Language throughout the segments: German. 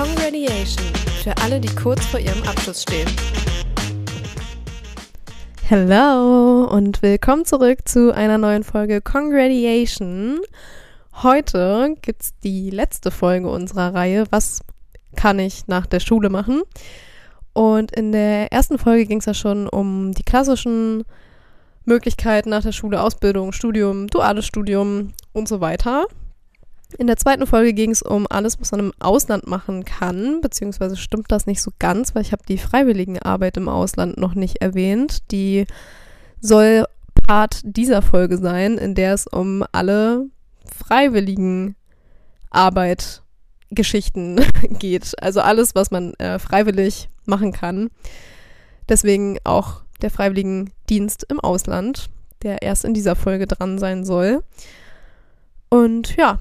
Congratulation für alle, die kurz vor ihrem Abschluss stehen. Hello und willkommen zurück zu einer neuen Folge Congratulation. Heute gibt es die letzte Folge unserer Reihe Was kann ich nach der Schule machen? Und in der ersten Folge ging es ja schon um die klassischen Möglichkeiten nach der Schule, Ausbildung, Studium, duales Studium und so weiter. In der zweiten Folge ging es um alles, was man im Ausland machen kann, beziehungsweise stimmt das nicht so ganz, weil ich habe die Freiwilligenarbeit im Ausland noch nicht erwähnt. Die soll Part dieser Folge sein, in der es um alle Freiwilligenarbeit Geschichten geht. Also alles, was man äh, freiwillig machen kann. Deswegen auch der Freiwilligendienst im Ausland, der erst in dieser Folge dran sein soll. Und ja,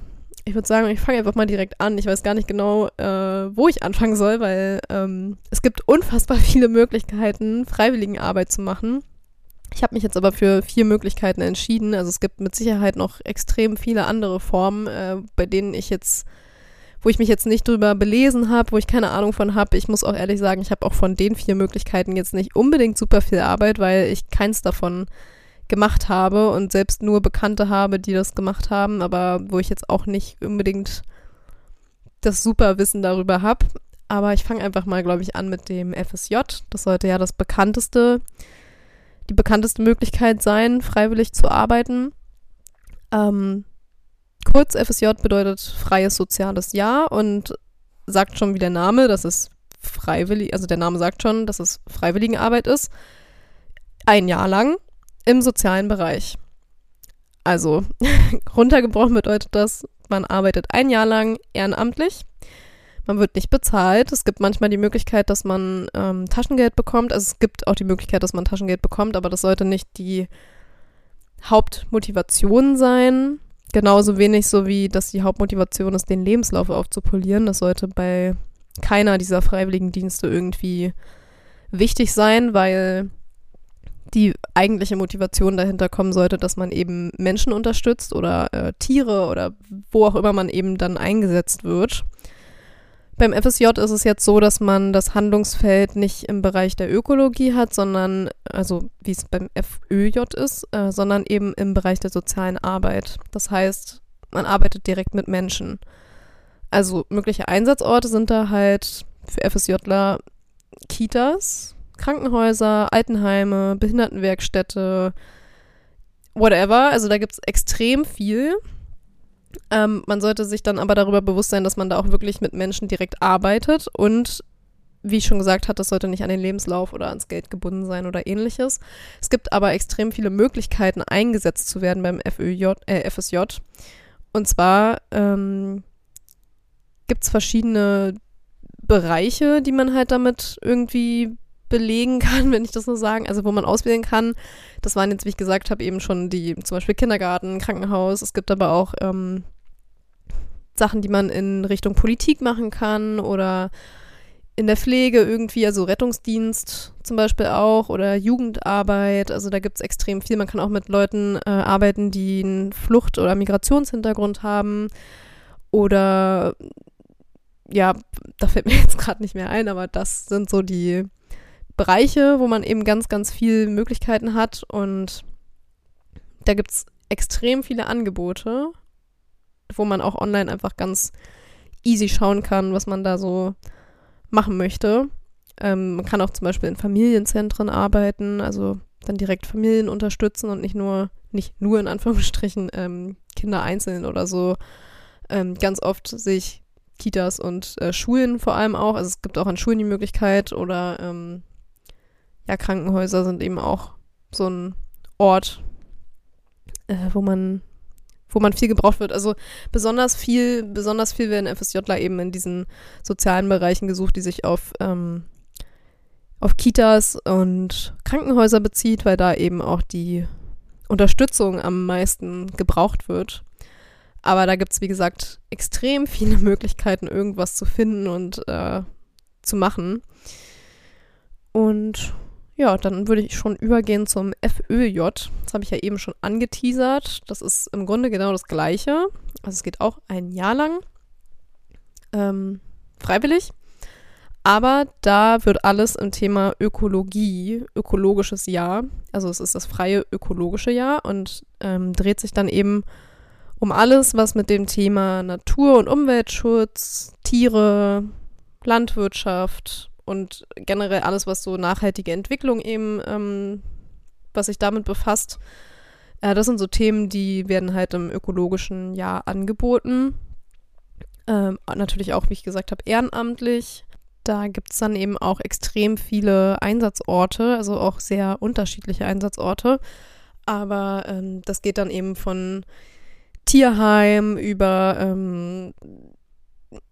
ich würde sagen, ich fange einfach mal direkt an. Ich weiß gar nicht genau, äh, wo ich anfangen soll, weil ähm, es gibt unfassbar viele Möglichkeiten, Freiwilligenarbeit zu machen. Ich habe mich jetzt aber für vier Möglichkeiten entschieden. Also es gibt mit Sicherheit noch extrem viele andere Formen, äh, bei denen ich jetzt, wo ich mich jetzt nicht drüber belesen habe, wo ich keine Ahnung von habe. Ich muss auch ehrlich sagen, ich habe auch von den vier Möglichkeiten jetzt nicht unbedingt super viel Arbeit, weil ich keins davon gemacht habe und selbst nur Bekannte habe, die das gemacht haben, aber wo ich jetzt auch nicht unbedingt das super Wissen darüber habe. Aber ich fange einfach mal, glaube ich, an mit dem FSJ. Das sollte ja das bekannteste, die bekannteste Möglichkeit sein, freiwillig zu arbeiten. Ähm, kurz FSJ bedeutet freies soziales Jahr und sagt schon wie der Name, dass es freiwillig, also der Name sagt schon, dass es Freiwilligenarbeit ist. Ein Jahr lang im sozialen Bereich. Also runtergebrochen bedeutet das, man arbeitet ein Jahr lang ehrenamtlich. Man wird nicht bezahlt. Es gibt manchmal die Möglichkeit, dass man ähm, Taschengeld bekommt. Also es gibt auch die Möglichkeit, dass man Taschengeld bekommt, aber das sollte nicht die Hauptmotivation sein. Genauso wenig so wie, dass die Hauptmotivation ist, den Lebenslauf aufzupolieren. Das sollte bei keiner dieser Freiwilligendienste irgendwie wichtig sein, weil die eigentliche Motivation dahinter kommen sollte, dass man eben Menschen unterstützt oder äh, Tiere oder wo auch immer man eben dann eingesetzt wird. Beim FSJ ist es jetzt so, dass man das Handlungsfeld nicht im Bereich der Ökologie hat, sondern, also wie es beim FÖJ ist, äh, sondern eben im Bereich der sozialen Arbeit. Das heißt, man arbeitet direkt mit Menschen. Also mögliche Einsatzorte sind da halt für FSJler Kitas, Krankenhäuser, Altenheime, Behindertenwerkstätte, whatever. Also da gibt es extrem viel. Ähm, man sollte sich dann aber darüber bewusst sein, dass man da auch wirklich mit Menschen direkt arbeitet und wie ich schon gesagt habe, das sollte nicht an den Lebenslauf oder ans Geld gebunden sein oder ähnliches. Es gibt aber extrem viele Möglichkeiten, eingesetzt zu werden beim FÖJ, äh, FSJ. Und zwar ähm, gibt es verschiedene Bereiche, die man halt damit irgendwie belegen kann, wenn ich das so sagen, also wo man auswählen kann. Das waren jetzt, wie ich gesagt habe, eben schon die zum Beispiel Kindergarten, Krankenhaus. Es gibt aber auch ähm, Sachen, die man in Richtung Politik machen kann oder in der Pflege irgendwie, also Rettungsdienst zum Beispiel auch oder Jugendarbeit. Also da gibt es extrem viel. Man kann auch mit Leuten äh, arbeiten, die einen Flucht- oder Migrationshintergrund haben oder ja, da fällt mir jetzt gerade nicht mehr ein, aber das sind so die Bereiche, wo man eben ganz, ganz viele Möglichkeiten hat und da gibt es extrem viele Angebote, wo man auch online einfach ganz easy schauen kann, was man da so machen möchte. Ähm, man kann auch zum Beispiel in Familienzentren arbeiten, also dann direkt Familien unterstützen und nicht nur, nicht nur in Anführungsstrichen ähm, Kinder einzeln oder so. Ähm, ganz oft sehe ich Kitas und äh, Schulen vor allem auch. Also es gibt auch an Schulen die Möglichkeit oder ähm, ja, Krankenhäuser sind eben auch so ein Ort, äh, wo man wo man viel gebraucht wird. Also besonders viel, besonders viel werden FSJler eben in diesen sozialen Bereichen gesucht, die sich auf, ähm, auf Kitas und Krankenhäuser bezieht, weil da eben auch die Unterstützung am meisten gebraucht wird. Aber da gibt es, wie gesagt, extrem viele Möglichkeiten, irgendwas zu finden und äh, zu machen. Und ja, dann würde ich schon übergehen zum FÖJ. Das habe ich ja eben schon angeteasert. Das ist im Grunde genau das Gleiche. Also es geht auch ein Jahr lang. Ähm, freiwillig. Aber da wird alles im Thema Ökologie, ökologisches Jahr, also es ist das freie ökologische Jahr und ähm, dreht sich dann eben um alles, was mit dem Thema Natur- und Umweltschutz, Tiere, Landwirtschaft und generell alles, was so nachhaltige Entwicklung eben, ähm, was sich damit befasst. Äh, das sind so Themen, die werden halt im ökologischen Jahr angeboten. Ähm, natürlich auch, wie ich gesagt habe, ehrenamtlich. Da gibt es dann eben auch extrem viele Einsatzorte, also auch sehr unterschiedliche Einsatzorte. Aber ähm, das geht dann eben von Tierheim über ähm,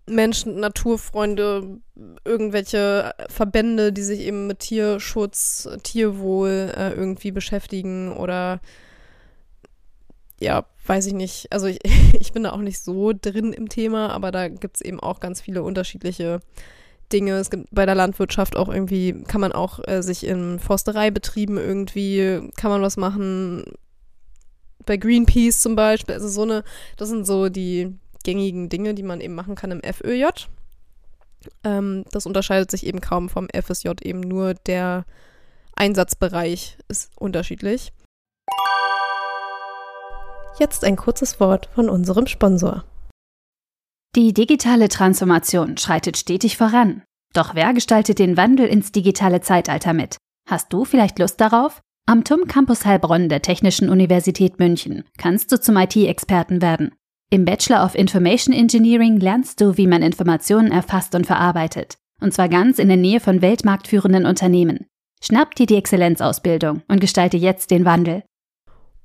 Menschen, Naturfreunde, irgendwelche Verbände, die sich eben mit Tierschutz, Tierwohl äh, irgendwie beschäftigen oder ja, weiß ich nicht. Also ich, ich bin da auch nicht so drin im Thema, aber da gibt es eben auch ganz viele unterschiedliche Dinge. Es gibt bei der Landwirtschaft auch irgendwie, kann man auch äh, sich in Forstereibetrieben irgendwie, kann man was machen. Bei Greenpeace zum Beispiel. Also so eine, das sind so die gängigen Dinge, die man eben machen kann im FÖJ. Ähm, das unterscheidet sich eben kaum vom FSJ, eben nur der Einsatzbereich ist unterschiedlich. Jetzt ein kurzes Wort von unserem Sponsor. Die digitale Transformation schreitet stetig voran. Doch wer gestaltet den Wandel ins digitale Zeitalter mit? Hast du vielleicht Lust darauf? Am TUM Campus Heilbronn der Technischen Universität München kannst du zum IT-Experten werden. Im Bachelor of Information Engineering lernst du, wie man Informationen erfasst und verarbeitet. Und zwar ganz in der Nähe von weltmarktführenden Unternehmen. Schnapp dir die Exzellenzausbildung und gestalte jetzt den Wandel.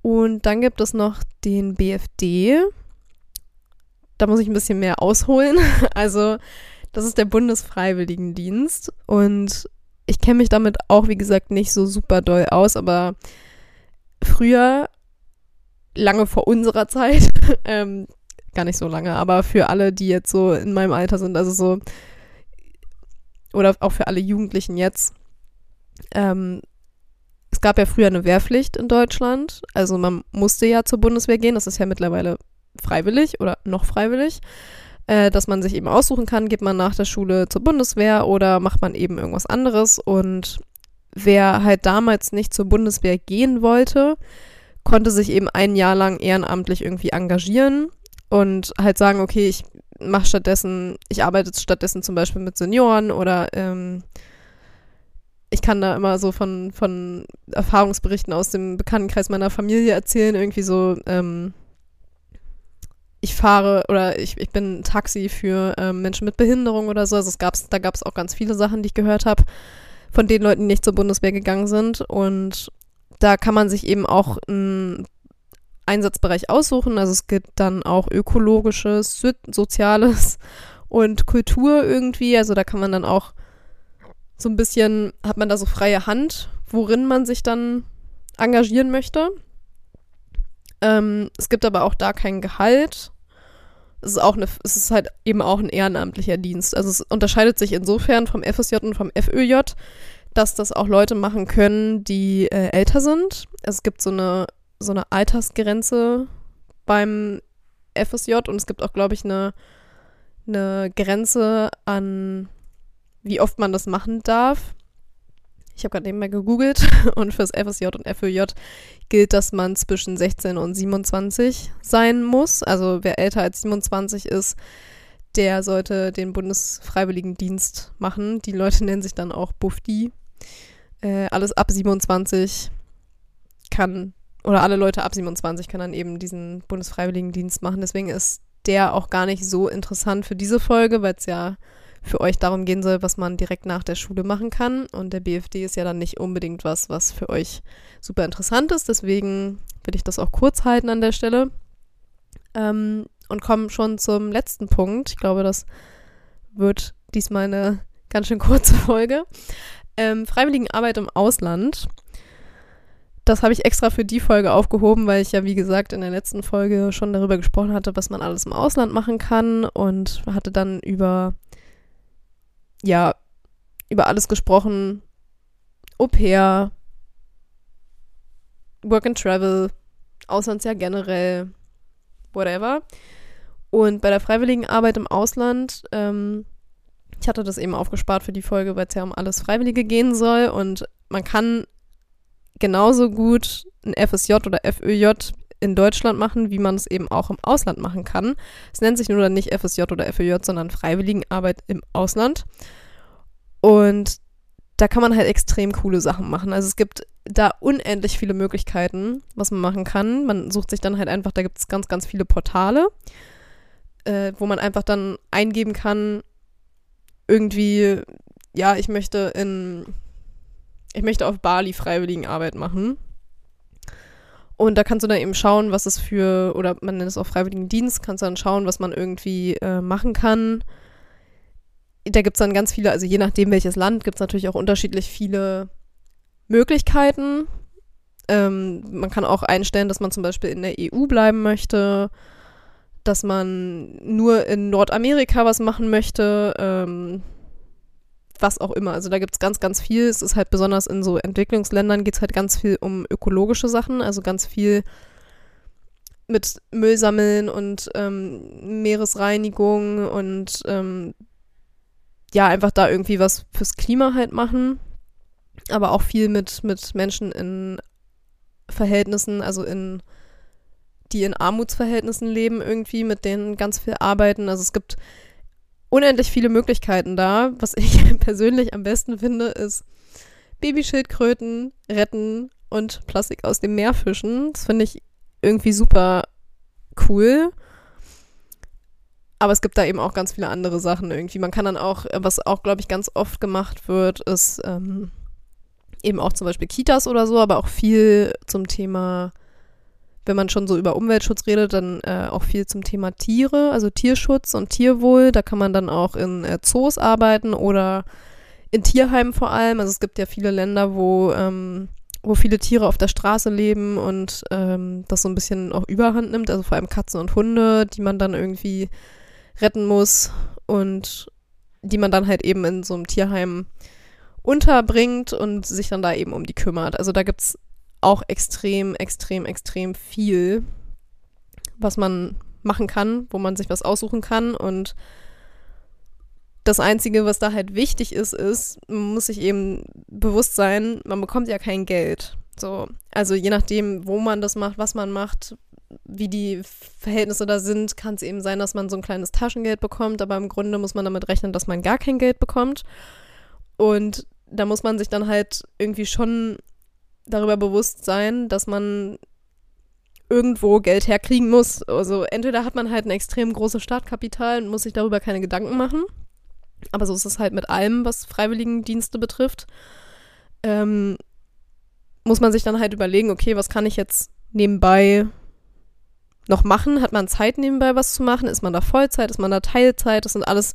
Und dann gibt es noch den BFD. Da muss ich ein bisschen mehr ausholen. Also, das ist der Bundesfreiwilligendienst. Und ich kenne mich damit auch, wie gesagt, nicht so super doll aus, aber früher, lange vor unserer Zeit, ähm, gar nicht so lange, aber für alle, die jetzt so in meinem Alter sind, also so, oder auch für alle Jugendlichen jetzt, ähm, es gab ja früher eine Wehrpflicht in Deutschland. Also man musste ja zur Bundeswehr gehen. Das ist ja mittlerweile freiwillig oder noch freiwillig. Äh, dass man sich eben aussuchen kann, geht man nach der Schule zur Bundeswehr oder macht man eben irgendwas anderes. Und wer halt damals nicht zur Bundeswehr gehen wollte, konnte sich eben ein Jahr lang ehrenamtlich irgendwie engagieren und halt sagen, okay, ich mache stattdessen, ich arbeite stattdessen zum Beispiel mit Senioren oder ähm, ich kann da immer so von, von Erfahrungsberichten aus dem Bekanntenkreis meiner Familie erzählen, irgendwie so, ähm, ich fahre oder ich, ich bin Taxi für ähm, Menschen mit Behinderung oder so. Also es gab's, da gab es auch ganz viele Sachen, die ich gehört habe, von den Leuten, die nicht zur Bundeswehr gegangen sind. Und da kann man sich eben auch einen Einsatzbereich aussuchen. Also es gibt dann auch ökologisches, soziales und Kultur irgendwie. Also da kann man dann auch so ein bisschen, hat man da so freie Hand, worin man sich dann engagieren möchte. Ähm, es gibt aber auch da kein Gehalt. Es ist auch eine, es ist halt eben auch ein ehrenamtlicher Dienst. Also es unterscheidet sich insofern vom FSJ und vom FÖJ, dass das auch Leute machen können, die äh, älter sind. Es gibt so eine, so eine Altersgrenze beim FSJ und es gibt auch, glaube ich, eine, eine Grenze an wie oft man das machen darf. Ich habe gerade nebenbei gegoogelt und fürs FSJ und FÖJ gilt, dass man zwischen 16 und 27 sein muss. Also wer älter als 27 ist, der sollte den Bundesfreiwilligendienst machen. Die Leute nennen sich dann auch Bufdi. Äh, alles ab 27 kann, oder alle Leute ab 27 können dann eben diesen Bundesfreiwilligendienst machen. Deswegen ist der auch gar nicht so interessant für diese Folge, weil es ja für euch darum gehen soll, was man direkt nach der Schule machen kann. Und der BFD ist ja dann nicht unbedingt was, was für euch super interessant ist. Deswegen will ich das auch kurz halten an der Stelle. Ähm, und kommen schon zum letzten Punkt. Ich glaube, das wird diesmal eine ganz schön kurze Folge. Ähm, Freiwilligenarbeit im Ausland. Das habe ich extra für die Folge aufgehoben, weil ich ja, wie gesagt, in der letzten Folge schon darüber gesprochen hatte, was man alles im Ausland machen kann und hatte dann über ja, über alles gesprochen. Au pair, Work and Travel, Auslandsjahr generell, whatever. Und bei der freiwilligen Arbeit im Ausland ähm, Ich hatte das eben aufgespart für die Folge, weil es ja um alles Freiwillige gehen soll und man kann genauso gut ein FSJ oder FÖJ in Deutschland machen, wie man es eben auch im Ausland machen kann. Es nennt sich nur dann nicht FSJ oder FÖJ, sondern Freiwilligenarbeit im Ausland. Und da kann man halt extrem coole Sachen machen. Also es gibt da unendlich viele Möglichkeiten, was man machen kann. Man sucht sich dann halt einfach, da gibt es ganz, ganz viele Portale, äh, wo man einfach dann eingeben kann, irgendwie, ja, ich möchte in, ich möchte auf Bali Freiwilligenarbeit machen. Und da kannst du dann eben schauen, was es für, oder man nennt es auch Freiwilligendienst, kannst du dann schauen, was man irgendwie äh, machen kann da gibt es dann ganz viele, also je nachdem welches Land, gibt es natürlich auch unterschiedlich viele Möglichkeiten. Ähm, man kann auch einstellen, dass man zum Beispiel in der EU bleiben möchte, dass man nur in Nordamerika was machen möchte, ähm, was auch immer. Also da gibt es ganz, ganz viel. Es ist halt besonders in so Entwicklungsländern geht es halt ganz viel um ökologische Sachen, also ganz viel mit Müll sammeln und ähm, Meeresreinigung und ähm, ja, einfach da irgendwie was fürs Klima halt machen. Aber auch viel mit, mit Menschen in Verhältnissen, also in, die in Armutsverhältnissen leben irgendwie, mit denen ganz viel arbeiten. Also es gibt unendlich viele Möglichkeiten da. Was ich persönlich am besten finde, ist Babyschildkröten retten und Plastik aus dem Meer fischen. Das finde ich irgendwie super cool. Aber es gibt da eben auch ganz viele andere Sachen irgendwie. Man kann dann auch, was auch, glaube ich, ganz oft gemacht wird, ist ähm, eben auch zum Beispiel Kitas oder so, aber auch viel zum Thema, wenn man schon so über Umweltschutz redet, dann äh, auch viel zum Thema Tiere, also Tierschutz und Tierwohl. Da kann man dann auch in äh, Zoos arbeiten oder in Tierheimen vor allem. Also es gibt ja viele Länder, wo, ähm, wo viele Tiere auf der Straße leben und ähm, das so ein bisschen auch überhand nimmt, also vor allem Katzen und Hunde, die man dann irgendwie retten muss und die man dann halt eben in so einem Tierheim unterbringt und sich dann da eben um die kümmert. Also da gibt es auch extrem, extrem, extrem viel, was man machen kann, wo man sich was aussuchen kann. Und das Einzige, was da halt wichtig ist, ist, man muss sich eben bewusst sein, man bekommt ja kein Geld. So, also je nachdem, wo man das macht, was man macht, wie die Verhältnisse da sind, kann es eben sein, dass man so ein kleines Taschengeld bekommt, aber im Grunde muss man damit rechnen, dass man gar kein Geld bekommt. Und da muss man sich dann halt irgendwie schon darüber bewusst sein, dass man irgendwo Geld herkriegen muss. Also entweder hat man halt ein extrem großes Startkapital und muss sich darüber keine Gedanken machen. Aber so ist es halt mit allem, was Freiwilligendienste betrifft. Ähm, muss man sich dann halt überlegen, okay, was kann ich jetzt nebenbei noch machen? Hat man Zeit nebenbei was zu machen? Ist man da Vollzeit? Ist man da Teilzeit? Das sind alles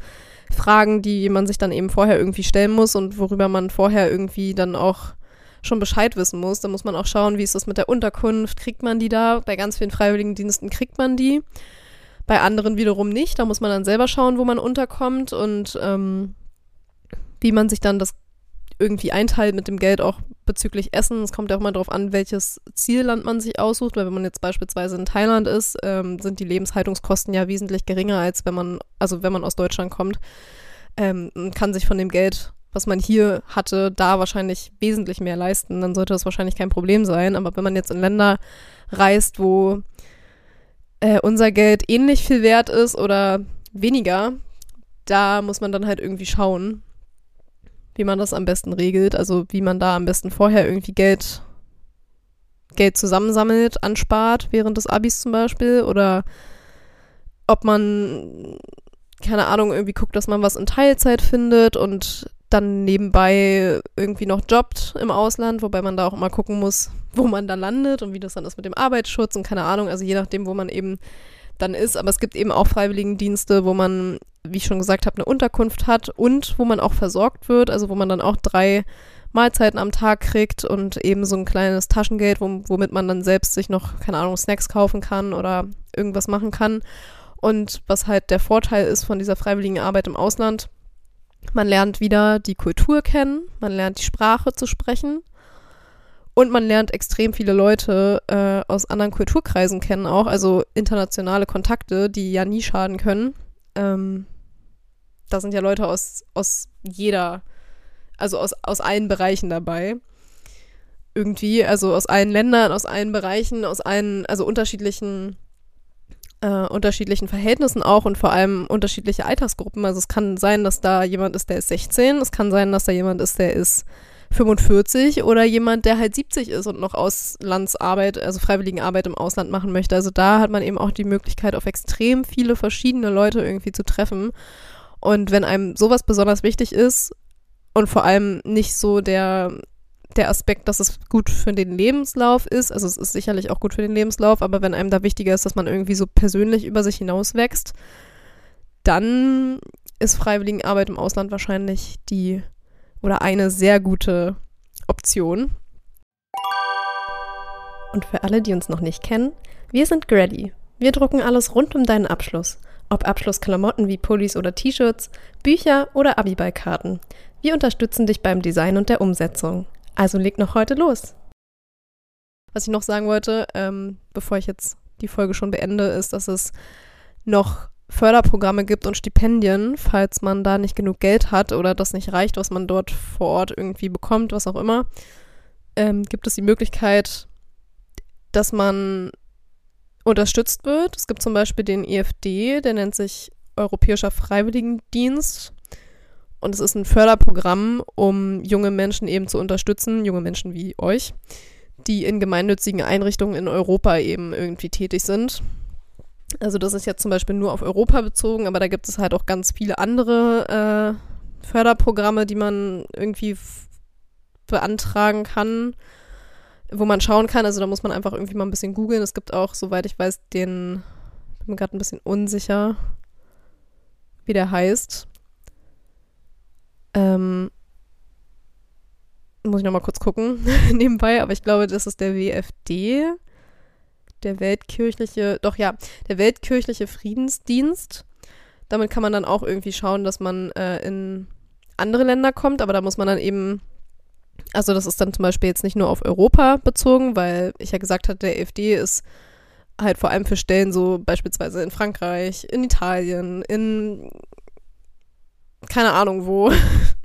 Fragen, die man sich dann eben vorher irgendwie stellen muss und worüber man vorher irgendwie dann auch schon Bescheid wissen muss. Da muss man auch schauen, wie ist das mit der Unterkunft? Kriegt man die da? Bei ganz vielen Freiwilligendiensten kriegt man die. Bei anderen wiederum nicht. Da muss man dann selber schauen, wo man unterkommt und ähm, wie man sich dann das irgendwie einteilt mit dem Geld auch bezüglich Essen. Es kommt ja auch mal darauf an, welches Zielland man sich aussucht, weil wenn man jetzt beispielsweise in Thailand ist, ähm, sind die Lebenshaltungskosten ja wesentlich geringer, als wenn man, also wenn man aus Deutschland kommt, ähm, kann sich von dem Geld, was man hier hatte, da wahrscheinlich wesentlich mehr leisten. Dann sollte das wahrscheinlich kein Problem sein. Aber wenn man jetzt in Länder reist, wo äh, unser Geld ähnlich viel wert ist oder weniger, da muss man dann halt irgendwie schauen, wie man das am besten regelt. Also wie man da am besten vorher irgendwie Geld, Geld zusammensammelt, anspart während des Abis zum Beispiel. Oder ob man, keine Ahnung, irgendwie guckt, dass man was in Teilzeit findet und dann nebenbei irgendwie noch jobbt im Ausland, wobei man da auch immer gucken muss, wo man da landet und wie das dann ist mit dem Arbeitsschutz und keine Ahnung, also je nachdem, wo man eben dann ist. Aber es gibt eben auch Freiwilligendienste, wo man, wie ich schon gesagt habe, eine Unterkunft hat und wo man auch versorgt wird, also wo man dann auch drei Mahlzeiten am Tag kriegt und eben so ein kleines Taschengeld, womit man dann selbst sich noch, keine Ahnung, Snacks kaufen kann oder irgendwas machen kann. Und was halt der Vorteil ist von dieser freiwilligen Arbeit im Ausland, man lernt wieder die Kultur kennen, man lernt die Sprache zu sprechen und man lernt extrem viele Leute äh, aus anderen Kulturkreisen kennen auch, also internationale Kontakte, die ja nie schaden können. Ähm, da sind ja Leute aus, aus jeder, also aus, aus allen Bereichen dabei. Irgendwie, also aus allen Ländern, aus allen Bereichen, aus allen, also unterschiedlichen, äh, unterschiedlichen Verhältnissen auch und vor allem unterschiedliche Altersgruppen. Also es kann sein, dass da jemand ist, der ist 16, es kann sein, dass da jemand ist, der ist 45 oder jemand, der halt 70 ist und noch Auslandsarbeit, also Freiwilligenarbeit im Ausland machen möchte. Also da hat man eben auch die Möglichkeit, auf extrem viele verschiedene Leute irgendwie zu treffen. Und wenn einem sowas besonders wichtig ist und vor allem nicht so der, der Aspekt, dass es gut für den Lebenslauf ist, also es ist sicherlich auch gut für den Lebenslauf, aber wenn einem da wichtiger ist, dass man irgendwie so persönlich über sich hinaus wächst, dann ist Freiwilligenarbeit im Ausland wahrscheinlich die oder eine sehr gute Option. Und für alle, die uns noch nicht kennen, wir sind Grady. Wir drucken alles rund um deinen Abschluss. Ob Abschlussklamotten wie Pullis oder T-Shirts, Bücher oder Abiballkarten. Wir unterstützen dich beim Design und der Umsetzung. Also leg noch heute los. Was ich noch sagen wollte, ähm, bevor ich jetzt die Folge schon beende, ist, dass es noch Förderprogramme gibt und Stipendien, falls man da nicht genug Geld hat oder das nicht reicht, was man dort vor Ort irgendwie bekommt, was auch immer, ähm, gibt es die Möglichkeit, dass man unterstützt wird. Es gibt zum Beispiel den EFD, der nennt sich Europäischer Freiwilligendienst. Und es ist ein Förderprogramm, um junge Menschen eben zu unterstützen, junge Menschen wie euch, die in gemeinnützigen Einrichtungen in Europa eben irgendwie tätig sind. Also das ist jetzt zum Beispiel nur auf Europa bezogen, aber da gibt es halt auch ganz viele andere äh, Förderprogramme, die man irgendwie beantragen kann, wo man schauen kann. Also da muss man einfach irgendwie mal ein bisschen googeln. Es gibt auch, soweit ich weiß, den, bin mir gerade ein bisschen unsicher, wie der heißt. Ähm, muss ich nochmal kurz gucken nebenbei, aber ich glaube, das ist der WFD der weltkirchliche, doch ja, der weltkirchliche Friedensdienst. Damit kann man dann auch irgendwie schauen, dass man äh, in andere Länder kommt, aber da muss man dann eben, also das ist dann zum Beispiel jetzt nicht nur auf Europa bezogen, weil ich ja gesagt hatte, der EFD ist halt vor allem für Stellen so beispielsweise in Frankreich, in Italien, in keine Ahnung wo,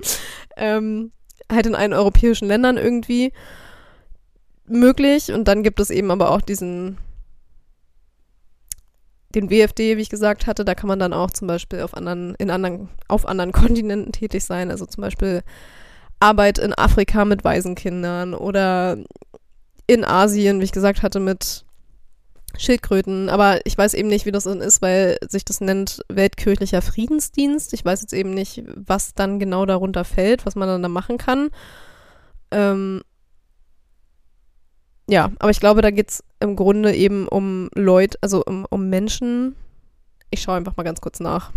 ähm, halt in allen europäischen Ländern irgendwie möglich. Und dann gibt es eben aber auch diesen, den WFD, wie ich gesagt hatte, da kann man dann auch zum Beispiel auf anderen, in anderen, auf anderen Kontinenten tätig sein. Also zum Beispiel Arbeit in Afrika mit Waisenkindern oder in Asien, wie ich gesagt hatte, mit Schildkröten. Aber ich weiß eben nicht, wie das ist, weil sich das nennt Weltkirchlicher Friedensdienst. Ich weiß jetzt eben nicht, was dann genau darunter fällt, was man dann da machen kann. Ähm, ja, aber ich glaube, da geht es im Grunde eben um Leute, also um, um Menschen. Ich schaue einfach mal ganz kurz nach,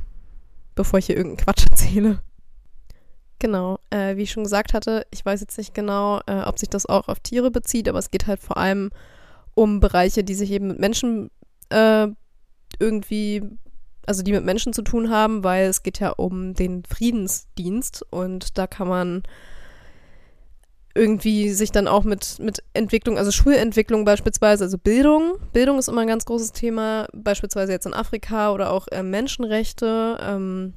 bevor ich hier irgendeinen Quatsch erzähle. Genau, äh, wie ich schon gesagt hatte, ich weiß jetzt nicht genau, äh, ob sich das auch auf Tiere bezieht, aber es geht halt vor allem um Bereiche, die sich eben mit Menschen äh, irgendwie, also die mit Menschen zu tun haben, weil es geht ja um den Friedensdienst und da kann man irgendwie sich dann auch mit, mit Entwicklung, also Schulentwicklung beispielsweise, also Bildung. Bildung ist immer ein ganz großes Thema, beispielsweise jetzt in Afrika oder auch äh, Menschenrechte. Ähm,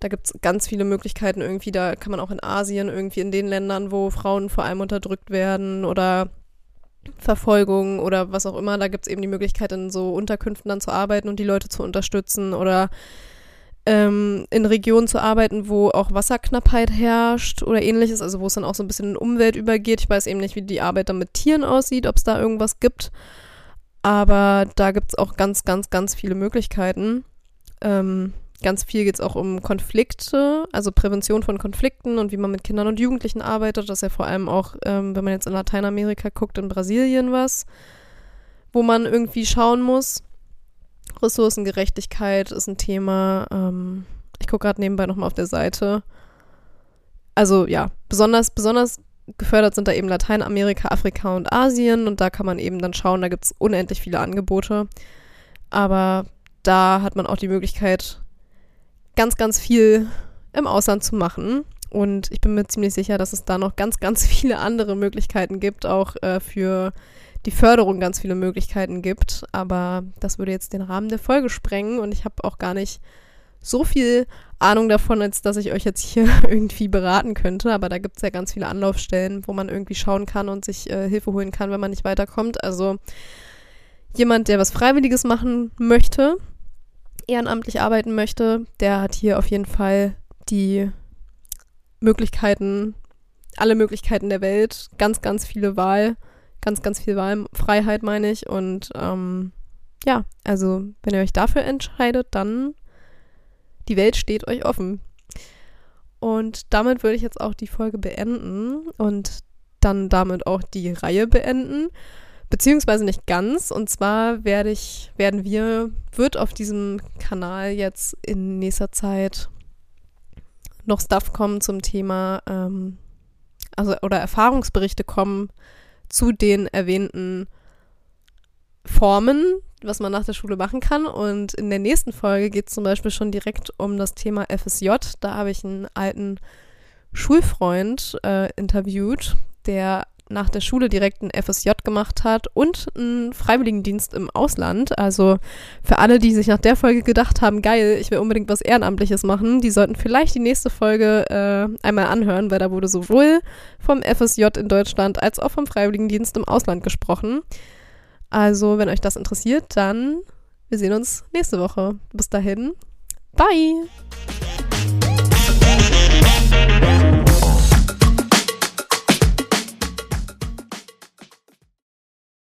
da gibt es ganz viele Möglichkeiten irgendwie, da kann man auch in Asien, irgendwie in den Ländern, wo Frauen vor allem unterdrückt werden oder Verfolgung oder was auch immer, da gibt es eben die Möglichkeit, in so Unterkünften dann zu arbeiten und die Leute zu unterstützen oder ähm, in Regionen zu arbeiten, wo auch Wasserknappheit herrscht oder ähnliches, also wo es dann auch so ein bisschen in Umwelt übergeht. Ich weiß eben nicht, wie die Arbeit dann mit Tieren aussieht, ob es da irgendwas gibt. Aber da gibt es auch ganz, ganz, ganz viele Möglichkeiten. Ähm, ganz viel geht es auch um Konflikte, also Prävention von Konflikten und wie man mit Kindern und Jugendlichen arbeitet. Das ist ja vor allem auch, ähm, wenn man jetzt in Lateinamerika guckt, in Brasilien was, wo man irgendwie schauen muss. Ressourcengerechtigkeit ist ein Thema. Ähm, ich gucke gerade nebenbei nochmal auf der Seite. Also ja, besonders, besonders gefördert sind da eben Lateinamerika, Afrika und Asien und da kann man eben dann schauen, da gibt es unendlich viele Angebote. Aber da hat man auch die Möglichkeit, ganz, ganz viel im Ausland zu machen. Und ich bin mir ziemlich sicher, dass es da noch ganz, ganz viele andere Möglichkeiten gibt, auch äh, für die Förderung ganz viele Möglichkeiten gibt. Aber das würde jetzt den Rahmen der Folge sprengen und ich habe auch gar nicht so viel Ahnung davon, als dass ich euch jetzt hier irgendwie beraten könnte. Aber da gibt es ja ganz viele Anlaufstellen, wo man irgendwie schauen kann und sich äh, Hilfe holen kann, wenn man nicht weiterkommt. Also jemand, der was Freiwilliges machen möchte, ehrenamtlich arbeiten möchte, der hat hier auf jeden Fall die Möglichkeiten, alle Möglichkeiten der Welt, ganz, ganz viele Wahl, ganz, ganz viel Wahlfreiheit, meine ich. Und ähm, ja, also wenn ihr euch dafür entscheidet, dann die Welt steht euch offen. Und damit würde ich jetzt auch die Folge beenden und dann damit auch die Reihe beenden. Beziehungsweise nicht ganz. Und zwar werde ich, werden wir, wird auf diesem Kanal jetzt in nächster Zeit noch Stuff kommen zum Thema, ähm, also oder Erfahrungsberichte kommen zu den erwähnten Formen, was man nach der Schule machen kann. Und in der nächsten Folge geht es zum Beispiel schon direkt um das Thema FSJ. Da habe ich einen alten Schulfreund äh, interviewt, der nach der Schule direkt ein FSJ gemacht hat und einen Freiwilligendienst im Ausland. Also für alle, die sich nach der Folge gedacht haben, geil, ich will unbedingt was Ehrenamtliches machen, die sollten vielleicht die nächste Folge äh, einmal anhören, weil da wurde sowohl vom FSJ in Deutschland als auch vom Freiwilligendienst im Ausland gesprochen. Also wenn euch das interessiert, dann wir sehen uns nächste Woche. Bis dahin, bye!